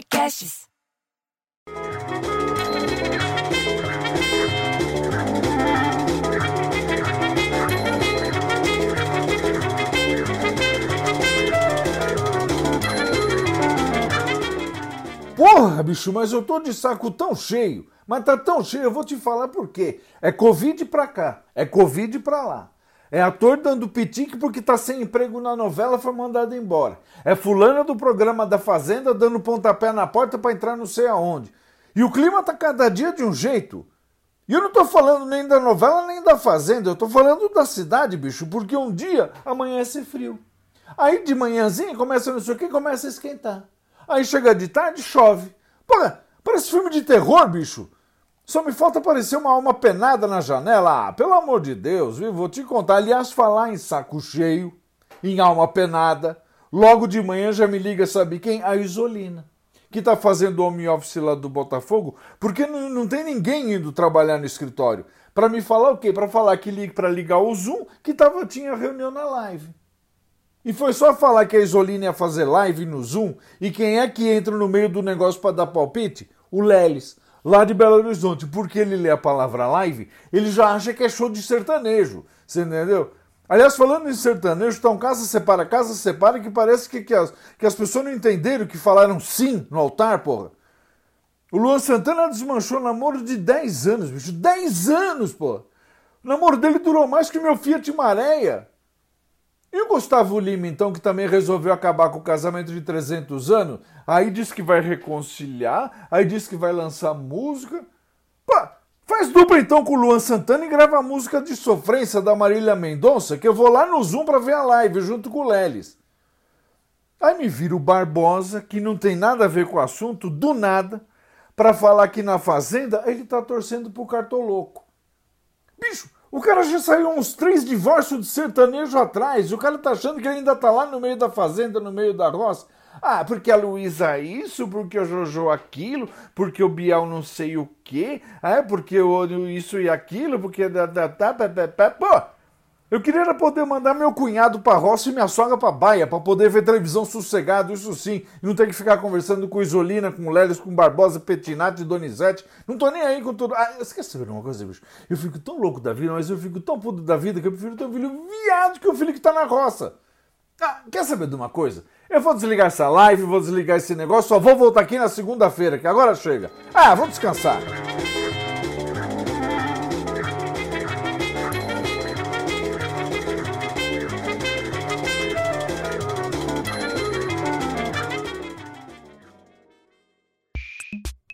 Podcasts. Porra, bicho, mas eu tô de saco tão cheio. Mas tá tão cheio, eu vou te falar por quê. É Covid pra cá, é Covid pra lá. É ator dando pitique porque tá sem emprego na novela, foi mandado embora. É fulana do programa da Fazenda dando pontapé na porta para entrar não sei aonde. E o clima tá cada dia de um jeito. E eu não tô falando nem da novela nem da Fazenda, eu tô falando da cidade, bicho, porque um dia amanhece frio. Aí de manhãzinha começa não sei o que, começa a esquentar. Aí chega de tarde, chove. Porra, parece filme de terror, bicho. Só me falta aparecer uma alma penada na janela. Ah, pelo amor de Deus, viu? Vou te contar. Aliás, falar em saco cheio, em alma penada. Logo de manhã já me liga, sabe quem? A Isolina, que tá fazendo home office lá do Botafogo, porque não, não tem ninguém indo trabalhar no escritório. Para me falar o quê? Para falar que para ligar o Zoom, que tava, tinha reunião na live. E foi só falar que a Isolina ia fazer live no Zoom e quem é que entra no meio do negócio para dar palpite? O Lelis lá de Belo Horizonte, porque ele lê a palavra live, ele já acha que é show de sertanejo. Você entendeu? Aliás, falando em sertanejo, então casa separa, casa separa, que parece que, que, as, que as pessoas não entenderam que falaram sim no altar, porra. O Luan Santana desmanchou namoro de 10 anos, bicho. 10 anos, porra. O namoro dele durou mais que meu Fiat Maréia. E o Gustavo Lima, então, que também resolveu acabar com o casamento de 300 anos, aí diz que vai reconciliar, aí diz que vai lançar música. Pá, faz dupla então com o Luan Santana e grava a música de sofrência da Marília Mendonça, que eu vou lá no Zoom para ver a live junto com o Lelis. Aí me vira o Barbosa, que não tem nada a ver com o assunto, do nada, para falar que na Fazenda ele tá torcendo pro cartoloco. Bicho, o cara já saiu uns três divórcios de sertanejo atrás. O cara tá achando que ainda tá lá no meio da fazenda, no meio da roça. Ah, porque a Luísa isso, porque o Jojo aquilo, porque o Bial não sei o quê, ah, porque o isso e aquilo, porque da, da, da, da. Pô, eu queria poder mandar meu cunhado pra roça e minha sogra pra baia, pra poder ver televisão sossegado, isso sim, e não ter que ficar conversando com Isolina, com Lelis, com Barbosa, Petinati, Donizete. Não tô nem aí com tudo. Ah, esquece de uma coisa, bicho. Eu fico tão louco da vida, mas eu fico tão puto da vida que eu prefiro ter um filho viado que o filho que tá na roça. Ah, quer saber de uma coisa? Eu vou desligar essa live, vou desligar esse negócio, só vou voltar aqui na segunda-feira, que agora chega. Ah, vamos descansar.